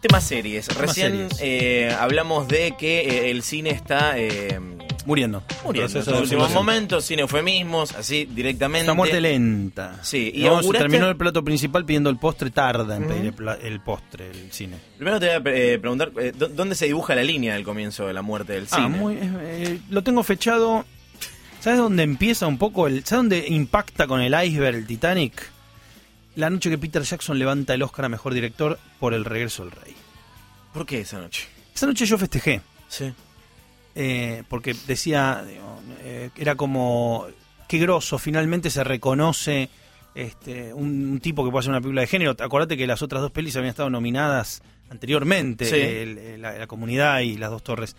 Tema series. Recién series. eh, hablamos de que eh, el cine está eh, Muriendo. muriendo. En últimos momentos, sin eufemismos, así directamente. Esta muerte lenta. Sí, y No, se terminó el plato principal pidiendo el postre, tarda en pedir el, pla- el postre, el cine. Primero te voy a preguntar, ¿dó- ¿dónde se dibuja la línea del comienzo de la muerte del cine? Ah, muy, lo tengo fechado. ¿Sabes dónde empieza un poco el. ¿Sabes dónde impacta con el iceberg el Titanic? La noche que Peter Jackson levanta el Oscar a mejor director por El regreso del rey. ¿Por qué esa noche? Esa noche yo festejé. Sí. eh, porque decía, digo, eh, era como, qué grosso, finalmente se reconoce este, un, un tipo que puede hacer una película de género. Acordate que las otras dos pelis habían estado nominadas anteriormente, Sí. el- el- la, la comunidad y las dos torres.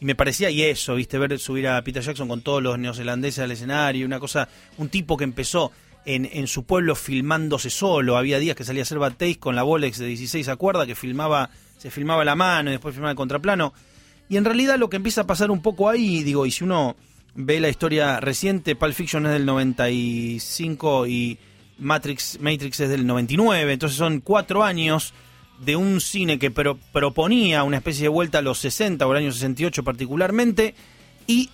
Y me parecía, y eso, viste, ver subir a Peter Jackson con todos los neozelandeses al escenario, una cosa, un tipo que empezó en, su pueblo filmándose solo. Había días que salía a hacer batéis con la Bolex de 16 a cuerda, que filmaba, se filmaba la mano y después filmaba el contraplano. Y en realidad lo que empieza a pasar un poco ahí, digo, y si uno ve la historia reciente, Pulp Fiction es del 95 y Matrix, Matrix es del 99, entonces son cuatro años de un cine que pro- proponía una especie de vuelta a los 60 o el año 68 particularmente, y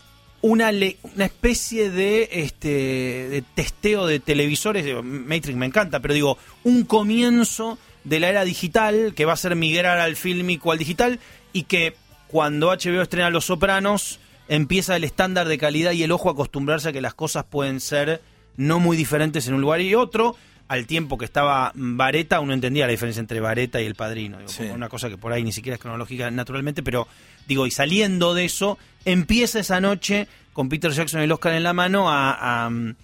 una, le- una especie de, este, de testeo de televisores, Matrix me encanta, pero digo, un comienzo de la era digital que va a ser migrar al fílmico al digital y que cuando HBO estrena Los Sopranos empieza el estándar de calidad y el ojo a acostumbrarse a que las cosas pueden ser no muy diferentes en un lugar y otro. Al tiempo que estaba Vareta, uno entendía la diferencia entre Vareta y El Padrino. Digo, Sí. una cosa que por ahí ni siquiera es cronológica naturalmente, pero digo, y saliendo de eso, empieza esa noche con Peter Jackson y el Oscar en la mano a, a, mm,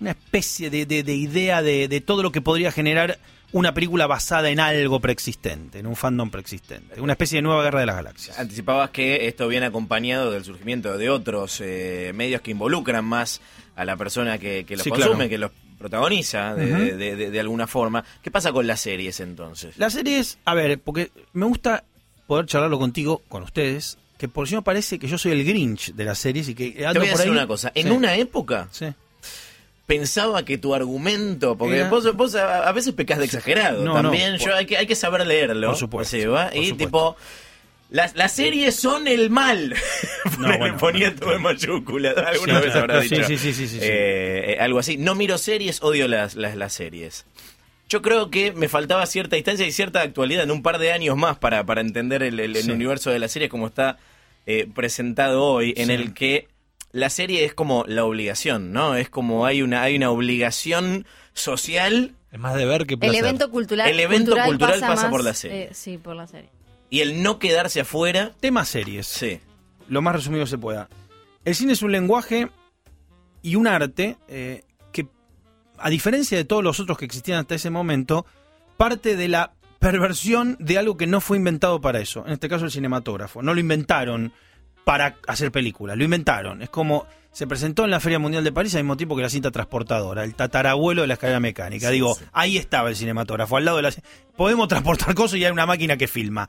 una especie de, de- de idea de, de todo lo que podría generar una película basada en algo preexistente, en un fandom preexistente, una especie de nueva guerra de las galaxias. Anticipabas que esto viene acompañado del surgimiento de otros eh, medios que involucran más a la persona que, que los Sí, consume, claro. que los protagoniza de, de- de- de alguna forma. ¿Qué pasa con las series entonces? La serie es, a ver, porque me gusta poder charlarlo contigo, con ustedes, que por si no parece que yo soy el Grinch de las series y que Te ando voy a por decir ahí. una cosa. En Sí, una época sí. pensaba que tu argumento, porque Era- vos, vos a, veces pecas de exagerado No, también. no, yo hay que, hay que saber leerlo. Por supuesto, por y supuesto. tipo. Las, las series son el mal. No, bueno, ponía bueno. todo en mayúsculas. Alguna Sí, vez habrá sí, dicho. sí, sí, sí, sí, sí. eh, eh, algo así. No miro series, odio las, las, las series. Yo creo que me faltaba cierta distancia y cierta actualidad en un par de años más para, para entender el, el- el universo de las series como está eh, presentado hoy, en Sí. el que la serie es como la obligación, ¿no? Es como hay una, hay una obligación social Es más de ver que El placer. evento cultural, El evento cultural pasa más, por la serie. eh, sí, por la serie. Y el no quedarse afuera. Tema series. Sí. lo más resumido se pueda. El cine es un lenguaje y un arte eh, que, a diferencia de todos los otros que existían hasta ese momento, parte de la perversión de algo que no fue inventado para eso. En este caso, el cinematógrafo. No lo inventaron para hacer películas, lo inventaron. Es como se presentó en la Feria Mundial de París al mismo tiempo que la cinta transportadora, el tatarabuelo de la escalera mecánica. Sí, Digo, sí. ahí estaba el cinematógrafo, al lado de la... Podemos transportar cosas y hay una máquina que filma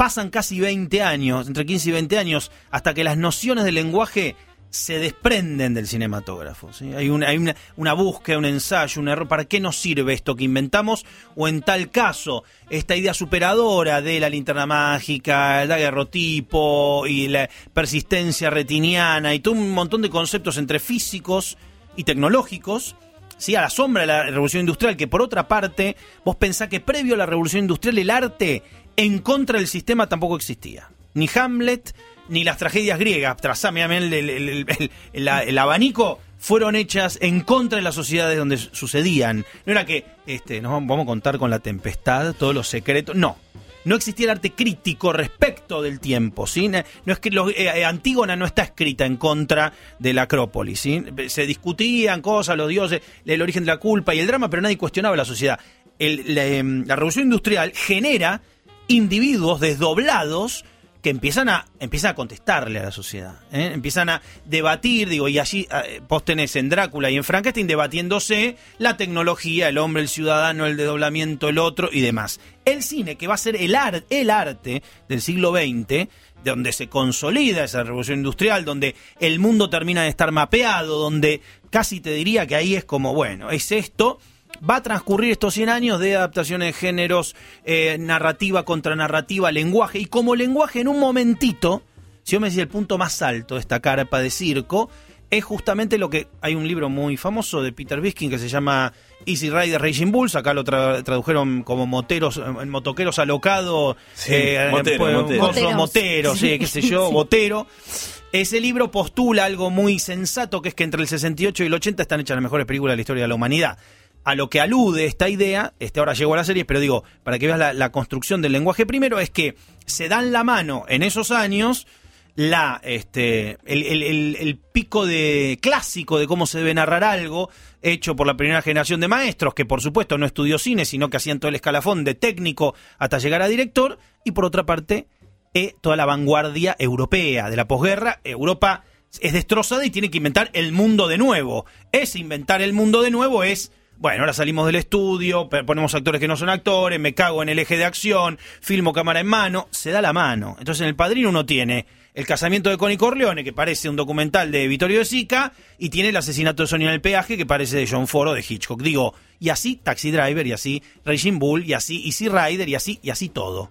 pasan casi 20 años, entre 15 y 20 años, hasta que las nociones del lenguaje se desprenden del cinematógrafo. Hay, una, hay una búsqueda, un ensayo, un error. ¿Para qué nos sirve esto que inventamos? O en tal caso, esta idea superadora de la linterna mágica, el daguerrotipo y la persistencia retiniana y todo un montón de conceptos entre físicos y tecnológicos ¿sí? a la sombra de la revolución industrial, que por otra parte, vos pensás que previo a la revolución industrial el arte en contra del sistema tampoco existía. Ni Hamlet, ni las tragedias griegas, trazame el, el- abanico, fueron hechas en contra de las sociedades donde sucedían. No era que este, nos vamos a contar con la tempestad, todos los secretos, no. No existía el arte crítico respecto del tiempo, ¿sí? No es que eh, eh, Antígona no está escrita en contra de la Acrópolis, ¿sí? Se discutían cosas, los dioses, el origen de la culpa y el drama, pero nadie cuestionaba la sociedad. Em, la revolución industrial genera individuos desdoblados que empiezan a, empiezan a contestarle a la sociedad, ¿eh? empiezan a debatir, digo, y allí eh, vos tenés en Drácula y en Frankenstein debatiéndose la tecnología, el hombre, el ciudadano, el desdoblamiento, el otro y demás. El cine, que va a ser el, ar- el arte del siglo XX, donde se consolida esa revolución industrial, donde el mundo termina de estar mapeado, donde casi te diría que ahí es como, bueno, es esto, va a transcurrir estos 100 años de adaptaciones de géneros, eh, narrativa contra narrativa, lenguaje, y como lenguaje en un momentito, si yo me decía el punto más alto de esta carpa de circo, es justamente lo que hay un libro muy famoso de Peter Biskin que se llama Easy Rider Raging Bulls, acá lo tra- tradujeron como moteros, eh, motoqueros alocados, Sí, eh, motero, pues, motero. coso, Moteros. motero, sí, qué sé yo, Sí. botero. Ese libro postula algo muy sensato, que es que entre el 68 y el 80 están hechas las mejores películas de la historia de la humanidad. A lo que alude esta idea, este ahora llegó a la serie, pero digo, para que veas la, construcción del lenguaje primero, es que se dan la mano en esos años la este el, el- el- pico de clásico de cómo se debe narrar algo hecho por la primera generación de maestros que por supuesto no estudió cine sino que hacían todo el escalafón de técnico hasta llegar a director y por otra parte eh, toda la vanguardia europea de la posguerra Europa es destrozada y tiene que inventar el mundo de nuevo. Ese inventar el mundo de nuevo es bueno, ahora salimos del estudio, ponemos actores que no son actores, me cago en el eje de acción, filmo cámara en mano, se da la mano. Entonces en El Padrino uno tiene el casamiento de Connie Corleone, que parece un documental de Vittorio De Sica, y tiene el asesinato de Sonia en el peaje, que parece de John Ford o de Hitchcock. Digo, y así Taxi Driver, y así Raging Bull, y así Easy Rider, y así, y así todo.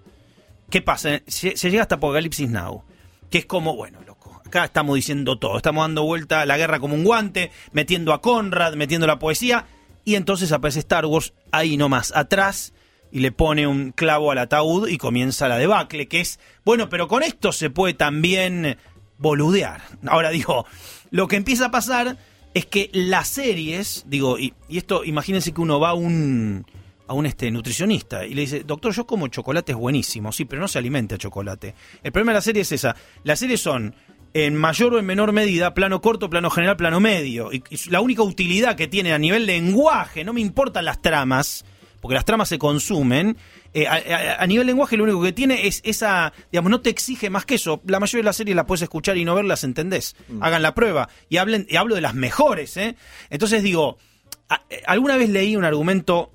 ¿Qué pasa? Se llega hasta Apocalipsis Now, que es como, bueno, loco, acá estamos diciendo todo, estamos dando vuelta a la guerra como un guante, metiendo a Conrad, metiendo la poesía, y entonces aparece Star Wars ahí nomás, atrás, y le pone un clavo al ataúd y comienza la debacle, que es, bueno, pero con esto se puede también boludear. Ahora digo, lo que empieza a pasar es que las series, digo, y, esto, imagínense que uno va a un a un este nutricionista y le dice, doctor, yo como chocolate es buenísimo, sí, pero no se alimenta chocolate. El problema de la serie es esa. Las series son en mayor o en menor medida, plano corto, plano general, plano medio. Y, y la única utilidad que tiene a nivel lenguaje, no me importan las tramas, porque las tramas se consumen, eh, a, a- a nivel lenguaje lo único que tiene es esa, digamos, no te exige más que eso. La mayoría de las series las puedes escuchar y no verlas, ¿entendés? Hagan la prueba. Y hablen, y hablo de las mejores, ¿eh? Entonces digo, a- eh, alguna vez leí un argumento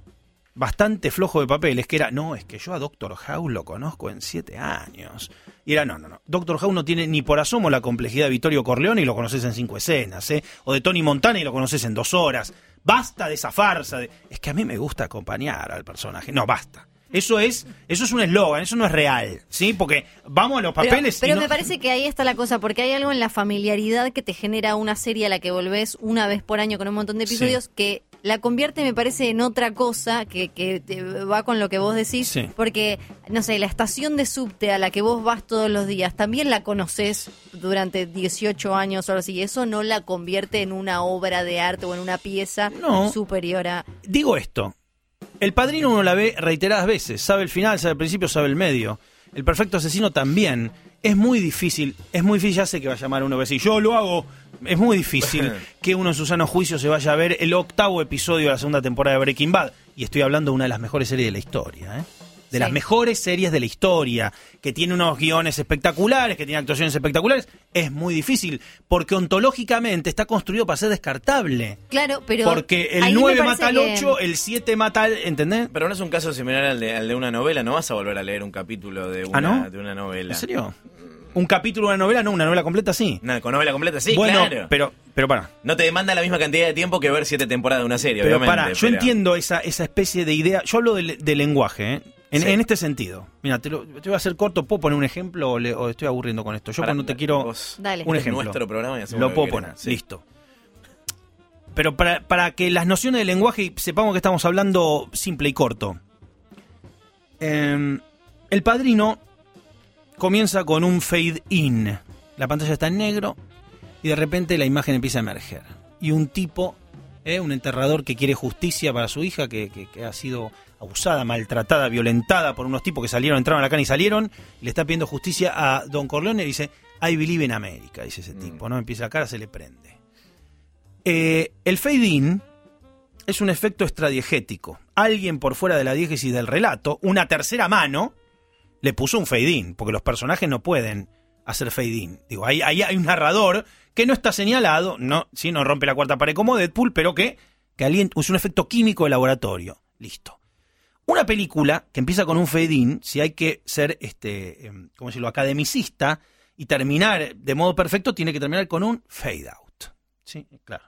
bastante flojo de papeles, que era, no, es que yo a Doctor House lo conozco en siete años. Y era, no, no, no. Doctor House no tiene ni por asomo la complejidad de Vittorio Corleone y lo conoces en cinco escenas, ¿eh? O de Tony Montana y lo conoces en dos horas. Basta de esa farsa. De... Es que a mí me gusta acompañar al personaje. No, basta. Eso es, eso es un eslogan, eso no es real, ¿sí? Porque vamos a los Pero, papeles. y pero no- me parece que ahí está la cosa, porque hay algo en la familiaridad que te genera una serie a la que volvés una vez por año con un montón de episodios que la convierte, me parece, en otra cosa que, que te va con lo que vos decís. Sí. Porque, no sé, la estación de subte a la que vos vas todos los días, también la conoces durante 18 años o algo así. y Eso no la convierte en una obra de arte o en una pieza No. superior a. Digo esto. El padrino uno la ve reiteradas veces. Sabe el final, sabe el principio, sabe el medio. El perfecto asesino también. Es muy difícil, es muy difícil, ya sé que va a llamar uno que decir, yo lo hago. Es muy difícil que uno en su sano juicio se vaya a ver el octavo episodio de la segunda temporada de Breaking Bad. Y estoy hablando de una de las mejores series de la historia, ¿eh? De Sí. las mejores series de la historia, que tiene unos guiones espectaculares, que tiene actuaciones espectaculares, es muy difícil, porque ontológicamente está construido para ser descartable. Claro, pero. Porque el ahí me 9 parece mata al que- 8, el 7 mata al. ¿Entendés? Pero no es un caso similar al de, al de una novela, no vas a volver a leer un capítulo de una, ¿Ah, no? de una novela. ¿En serio? ¿Un capítulo de una novela? No, una novela completa sí. Con novela completa, sí, bueno, claro. pero, pero para. No te demanda la misma cantidad de tiempo que ver siete temporadas de una serie, Pero obviamente. para, yo pero- entiendo esa, esa especie de idea. Yo hablo de, de lenguaje, ¿eh? En, Sí. en este sentido. Mira, te, lo- te voy a hacer corto. ¿Puedo poner un ejemplo o, le- o estoy aburriendo con esto? Yo cuando te quiero. vos- Dale. Un es ejemplo. nuestro programa y hacemos Lo puedo poner, sí. listo. Pero para, para que las nociones de lenguaje sepamos que estamos hablando simple y corto. Eh, el padrino comienza con un fade in. La pantalla está en negro y de repente la imagen empieza a emerger. Y un tipo, eh, un enterrador que quiere justicia para su hija, que, que- que ha sido abusada, maltratada, violentada por unos tipos que salieron, entraron a la cana y salieron, y le está pidiendo justicia a Don Corleone y dice, I believe in America, dice ese tipo, ¿no? Empieza la cara, se le prende. Eh, el fade in es un efecto extradiegético. Alguien por fuera de la diégesis del relato, una tercera mano, le puso un fade in, porque los personajes no pueden hacer fade in. Digo, ahí, ahí hay un narrador que no está señalado, no, sí, no rompe la cuarta pared como Deadpool, pero que, que alguien es un efecto químico de laboratorio. Listo. Una película que empieza con un fade in, si hay que ser, este, em, ¿cómo decirlo?, academicista y terminar de modo perfecto, tiene que terminar con un fade out. Sí, claro.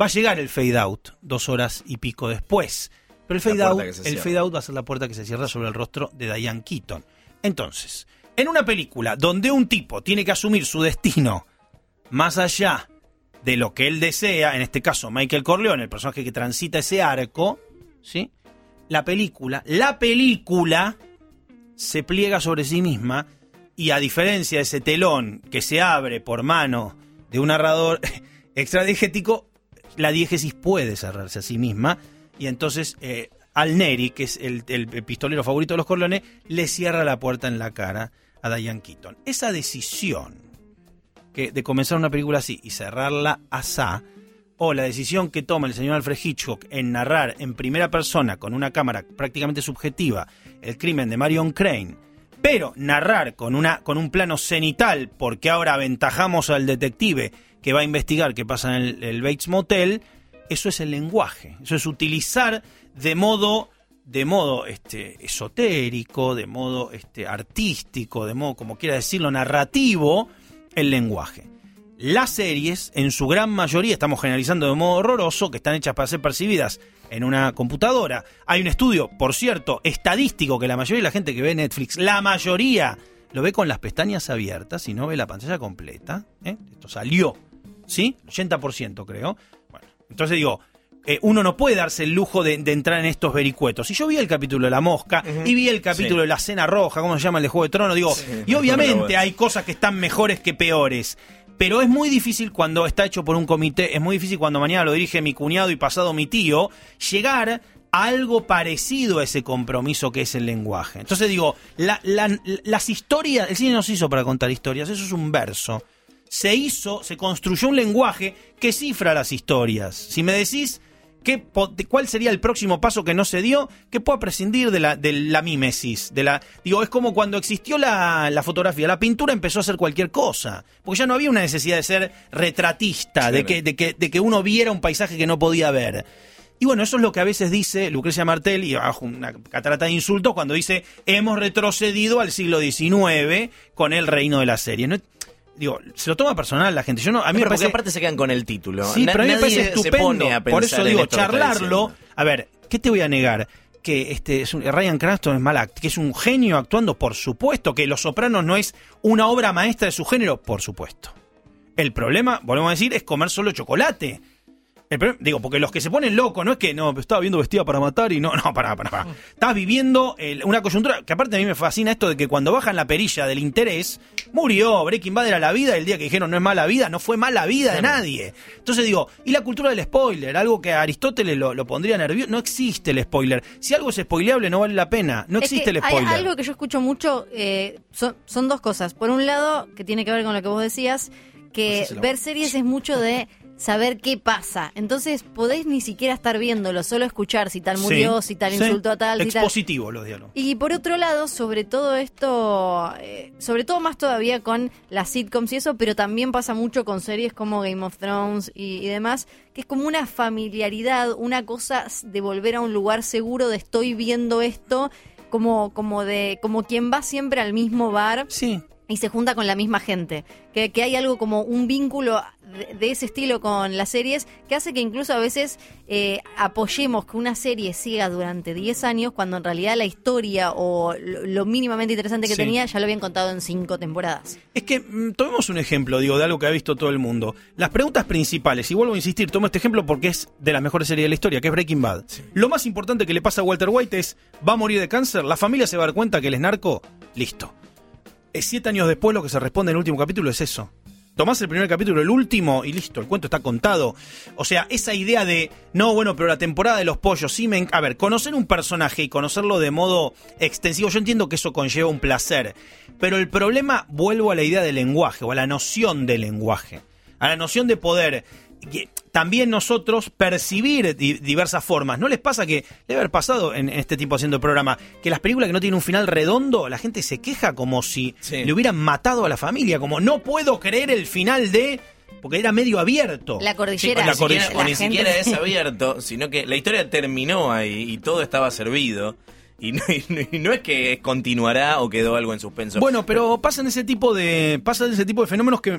Va a llegar el fade out dos horas y pico después. Pero el fade, La out, puerta que se el cierra. fade out va a ser la puerta que se cierra sobre el rostro de Diane Keaton. Entonces, en una película donde un tipo tiene que asumir su destino más allá de lo que él desea, en este caso Michael Corleone, el personaje que transita ese arco, ¿sí? La película, la película se pliega sobre sí misma y a diferencia de ese telón que se abre por mano de un narrador extradiegético, la diégesis puede cerrarse a sí misma y entonces eh, Al Neri, que es el, el- pistolero favorito de los Corleone, le cierra la puerta en la cara a Diane Keaton. Esa decisión que de comenzar una película así y cerrarla asá, o la decisión que toma el señor Alfred Hitchcock en narrar en primera persona con una cámara prácticamente subjetiva el crimen de Marion Crane, pero narrar con, una, con un plano cenital porque ahora aventajamos al detective que va a investigar qué pasa en el, el Bates Motel, eso es el lenguaje, eso es utilizar de modo de modo este, esotérico, de modo este, artístico, de modo, como quiera decirlo, narrativo, el lenguaje. Las series, en su gran mayoría, estamos generalizando de modo horroroso, que están hechas para ser percibidas en una computadora. Hay un estudio, por cierto, estadístico, que la mayoría de la gente que ve Netflix, la mayoría, lo ve con las pestañas abiertas y no ve la pantalla completa. ¿eh? Esto salió, ¿sí? 80% creo. Bueno, entonces digo, eh, uno no puede darse el lujo de, de entrar en estos vericuetos. Y yo vi el capítulo de La Mosca y vi el capítulo Sí. de La Cena Roja, ¿cómo se llama el de Juego de Tronos? Digo, y obviamente hay cosas que están mejores que peores. Pero es muy difícil cuando está hecho por un comité, es muy difícil cuando mañana lo dirige mi cuñado y pasado mi tío, llegar a algo parecido a ese compromiso que es el lenguaje. Entonces digo, la- la- las historias, el cine no se hizo para contar historias, eso es un verso. Se hizo, se construyó un lenguaje que cifra las historias. Si me decís ¿Qué, ¿Cuál sería el próximo paso que no se dio? Que pueda prescindir de la, de la mímesis. De la, digo, es como cuando existió la, la fotografía. La pintura empezó a hacer cualquier cosa. Porque ya no había una necesidad de ser retratista, de, que, de, que, de que uno viera un paisaje que no podía ver. Y bueno, eso es lo que a veces dice Lucrecia Martel, y bajo una catarata de insultos, cuando dice hemos retrocedido al siglo XIX con el reino de la serie. No, digo, se lo toma personal la gente. Yo no, a mí me pero porque parece aparte se quedan con el título. Sí, Na- pero a mí me parece estupendo. Por eso digo, charlarlo. A ver, ¿qué te voy a negar? Que este es un- Ryan Cranston es mal act- que es un genio actuando, por supuesto. Que Los Sopranos no es una obra maestra de su género, por supuesto. El problema, volvemos a decir, es comer solo chocolate. El problema- digo, porque los que se ponen locos no es que no, estaba viendo vestida para matar y no, no, para, para, para. Estás viviendo el- una coyuntura que aparte a mí me fascina esto de que cuando bajan la perilla del interés, murió, Breaking Bad era la vida, el día que dijeron no es mala vida, no fue mala vida de nadie. Entonces digo, y la cultura del spoiler, algo que a Aristóteles lo, lo pondría nervioso, no existe el spoiler. Si algo es spoileable no vale la pena, no Es existe que el hay spoiler. algo que yo escucho mucho, eh, son, son dos cosas. Por un lado, que tiene que ver con lo que vos decías, que ver series es mucho de saber qué pasa. Entonces podés ni siquiera estar viéndolo, solo escuchar si tal murió, Sí, si tal sí. insultó a tal, si tal. Expositivo los diálogos. Y por otro lado, sobre todo esto, eh, sobre todo más todavía con las sitcoms y eso, pero también pasa mucho con series como Game of Thrones y, y demás, que es como una familiaridad, una cosa de volver a un lugar seguro de estoy viendo esto, como, como de, como quien va siempre al mismo bar Sí, y se junta con la misma gente. Que, que hay algo como un vínculo de, de ese estilo con las series que hace que incluso a veces eh, apoyemos que una serie siga durante 10 años cuando en realidad la historia o lo, lo mínimamente interesante que Sí. tenía ya lo habían contado en 5 temporadas. Es que mm, tomemos un ejemplo, digo, de algo que ha visto todo el mundo. Las preguntas principales, y vuelvo a insistir, tomo este ejemplo porque es de las mejores series de la historia, que es Breaking Bad. Lo más importante que le pasa a Walter White es, va a morir de cáncer, la familia se va a dar cuenta que él es narco, listo. Es siete años después lo que se responde en el último capítulo es eso. Tomás el primer capítulo, el último, y listo, el cuento está contado. O sea, esa idea de, no, bueno, pero la temporada de los pollos, sí me... A ver, conocer un personaje y conocerlo de modo extensivo, yo entiendo que eso conlleva un placer. Pero el problema, vuelvo a la idea del lenguaje, o a la noción del lenguaje. A la noción de poder también nosotros percibir di- diversas formas. ¿No les pasa que, debe haber pasado en, en este tipo haciendo el programa, que las películas que no tienen un final redondo, la gente se queja como si Sí. le hubieran matado a la familia, como no puedo creer el final de... porque era medio abierto. La cordillera. Sí, la Ni siquiera- cordillera. o ni gente- siquiera es abierto, sino que la historia terminó ahí y todo estaba servido. Y no, y no- y no es que continuará o quedó algo en suspenso. Bueno, pero pasan ese tipo de pasan ese tipo de fenómenos que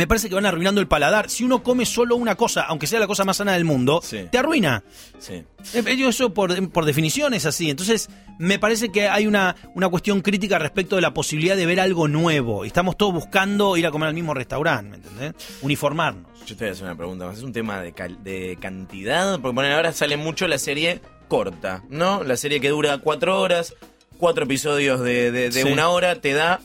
me parece que van arruinando el paladar. Si uno come solo una cosa, aunque sea la cosa más sana del mundo, Sí. te arruina. Sí. Eh, yo Eso por, por definición es así. Entonces, me parece que hay una, una cuestión crítica respecto de la posibilidad de ver algo nuevo. Y estamos todos buscando ir a comer al mismo restaurante, ¿me entendés? Uniformarnos. Yo te voy a hacer una pregunta más. ¿Es un tema de, cal- de cantidad? Porque bueno, ahora sale mucho la serie corta, ¿no? La serie que dura cuatro horas, cuatro episodios de, de- de Sí. una hora, te da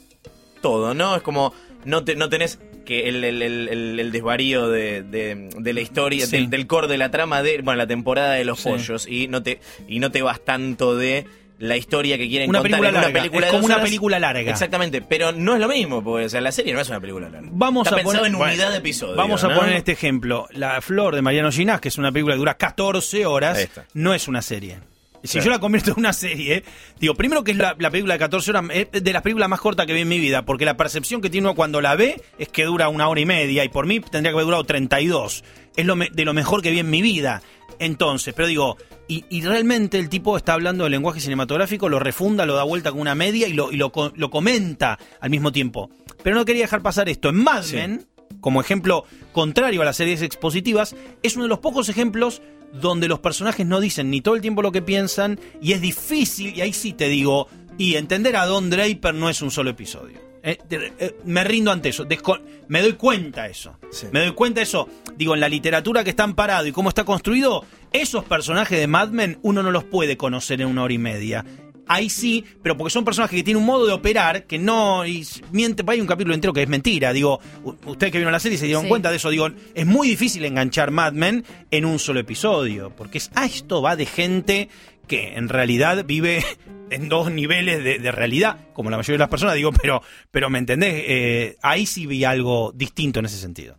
todo, ¿no? Es como, no, te, no tenés que el, el- el- el- desvarío de, de- de la historia, Sí. del, del core de la trama de, bueno, la temporada de los Sí. pollos, y no te y no te vas tanto de la historia que quieren Una contar película una película es como una horas. película larga. Exactamente, pero no es lo mismo, porque o sea, la serie no es una película larga. Vamos Está a poner, en bueno, unidad de episodios. Vamos a ¿no? poner este ejemplo. La Flor de Mariano Ginás, que es una película que dura 14 horas, no es una serie. Si Claro. yo la convierto en una serie, digo, primero que es la, la película de 14 horas, es de las películas más cortas que vi en mi vida, porque la percepción que tiene uno cuando la ve es que dura una hora y media, y por mí tendría que haber durado 32. Es lo me- de lo mejor que vi en mi vida. Entonces, pero digo, y, y realmente el tipo está hablando del lenguaje cinematográfico, lo refunda, lo da vuelta con una media y lo, y lo, co- lo comenta al mismo tiempo. Pero no quería dejar pasar esto. En Mad Sí. Men, como ejemplo contrario a las series expositivas, es uno de los pocos ejemplos donde los personajes no dicen ni todo el tiempo lo que piensan y es difícil, y ahí sí te digo, y entender a Don Draper no es un solo episodio. Eh, eh, me rindo ante eso, desco- me doy cuenta eso. Sí. Me doy cuenta eso. Digo, en la literatura que están parado y cómo está construido, esos personajes de Mad Men uno no los puede conocer en una hora y media. Ahí sí, pero porque son personajes que tienen un modo de operar que no. Y miente, hay un capítulo entero que es mentira. Digo, ustedes que vieron la serie se dieron Sí. cuenta de eso. Digo, es muy difícil enganchar Mad Men en un solo episodio. Porque es, ah, esto va de gente que en realidad vive en dos niveles de, de realidad, como la mayoría de las personas, digo, pero, pero ¿me entendés? Eh, ahí sí vi algo distinto en ese sentido.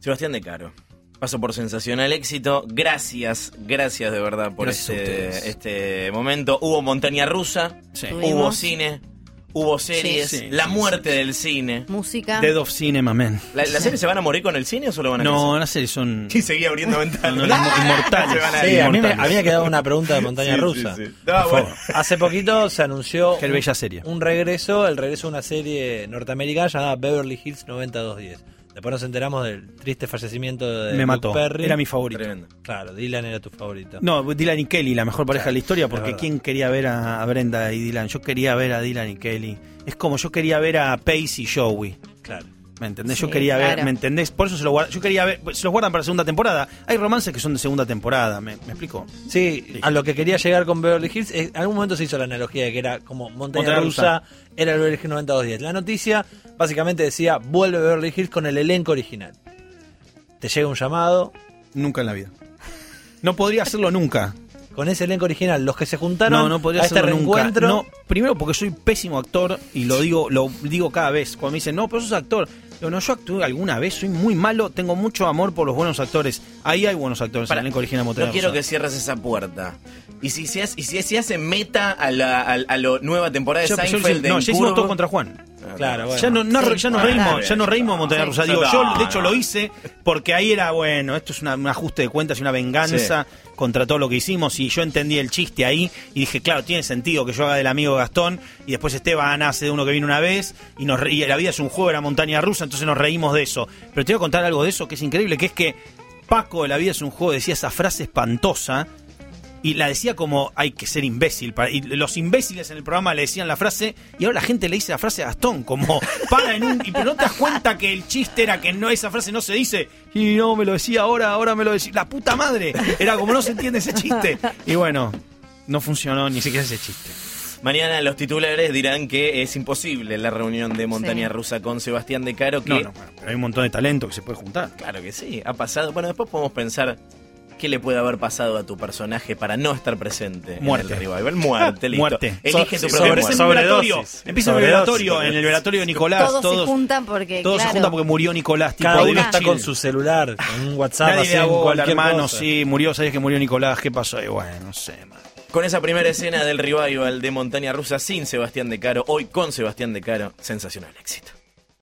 Sebastián de Caro. Paso por sensacional éxito. Gracias, gracias de verdad por Gracias este, este momento. Hubo montaña rusa, Sí. hubo Tuvimos. cine, hubo series, Sí, sí, la sí, muerte del cine. Música. Dead of Cinema, man. ¿La, la serie se van a morir con el cine o solo van a No, crecer? las series son Y seguía abriendo ventanas. No, no, inmo- inmortales. Van a Sí, ir. a mí, me, a mí me quedaba una pregunta de montaña Sí, rusa. sí, sí. No, bueno. Hace poquito se anunció Qué un- bella serie. un regreso, el regreso de una serie norteamericana llamada Beverly Hills 90210. Después nos enteramos del triste fallecimiento de Me Luke mató. Perry. Era mi favorito. Tremendo. Claro, Dylan era tu favorito. No, Dylan y Kelly, la mejor pareja de la historia, porque. ¿quién quería ver a, a Brenda y Dylan? Yo quería ver a Dylan y Kelly. Es como yo quería ver a Pace y Joey. Claro. ¿Me entendés? Yo quería ver. ¿me entendés? Por eso se lo guardan. Yo quería ver, se los guardan para la segunda temporada. Hay romances que son de segunda temporada, ¿me, me explico? Sí, a lo que quería llegar con Beverly Hills, eh, en algún momento se hizo la analogía de que era como montaña, Montaña rusa, rusa. era el Beverly Hills 90210. La noticia básicamente decía, vuelve Beverly Hills con el elenco original. Te llega un llamado, Nunca en la vida. No podría hacerlo nunca. Con ese elenco original, los que se juntaron No, no podría a este nunca. reencuentro. No, primero porque soy pésimo actor y lo digo, lo digo cada vez. Cuando me dicen, no, pero sos actor. Digo, no, yo actué alguna vez, soy muy malo, tengo mucho amor por los buenos actores. Ahí hay buenos actores Para, en el elenco original Montaña no quiero que cierres esa puerta. Y si se hace, y si hace meta a la, a, a la nueva temporada de yo Seinfeld hice- no, en ya hicimos todo contra Juan. Claro, bueno. Ya, no, no- Sí, ya nos reímos, ya nos reímos de Montaña Sí. Rusa. Digo, No, yo de hecho lo hice porque ahí era, bueno, esto es una- un ajuste de cuentas y una venganza contra todo lo que hicimos y yo entendí el chiste ahí y dije, claro, tiene sentido que yo haga del amigo Gastón y después Esteban hace de uno que vino una vez y, nos re- y la vida es un juego, era montaña rusa, entonces nos reímos de eso. Pero te voy a contar algo de eso que es increíble, que es que Paco de la vida es un juego decía esa frase espantosa y la decía como hay que ser imbécil. para- y los imbéciles en el programa le decían la frase y ahora la gente le dice la frase a Gastón, como para en un. Y pero no te das cuenta que el chiste era que no esa frase no se dice y no me lo decía ahora, ahora me lo decía. La puta madre. Era como no se entiende ese chiste. Y bueno, no funcionó ni siquiera ese chiste. Mañana los titulares dirán que es imposible la reunión de Montaña Sí. Rusa con Sebastián de Caro. Que, No, no, bueno, pero hay un montón de talento que se puede juntar. Claro que sí, ha pasado. Bueno, después podemos pensar qué le puede haber pasado a tu personaje para no estar presente Muerte. en el revival. Muerte, listo. Muerte. Elige So- tu sobre- propia Empieza en el sobre-. Empieza en el velatorio, en el velatorio de Nicolás. todos, Todos, se juntan porque, todos claro, se juntan porque murió Nicolás. Tipo, Cada uno está chill. con su celular, con un WhatsApp, Nadie hacen da bola, cualquier hermano, cosa. sí, murió, sabías que murió Nicolás, ¿qué pasó? Y bueno, no sé, man. Con esa primera escena del revival de Montaña Rusa sin Sebastián de Caro, hoy con Sebastián de Caro, sensacional éxito.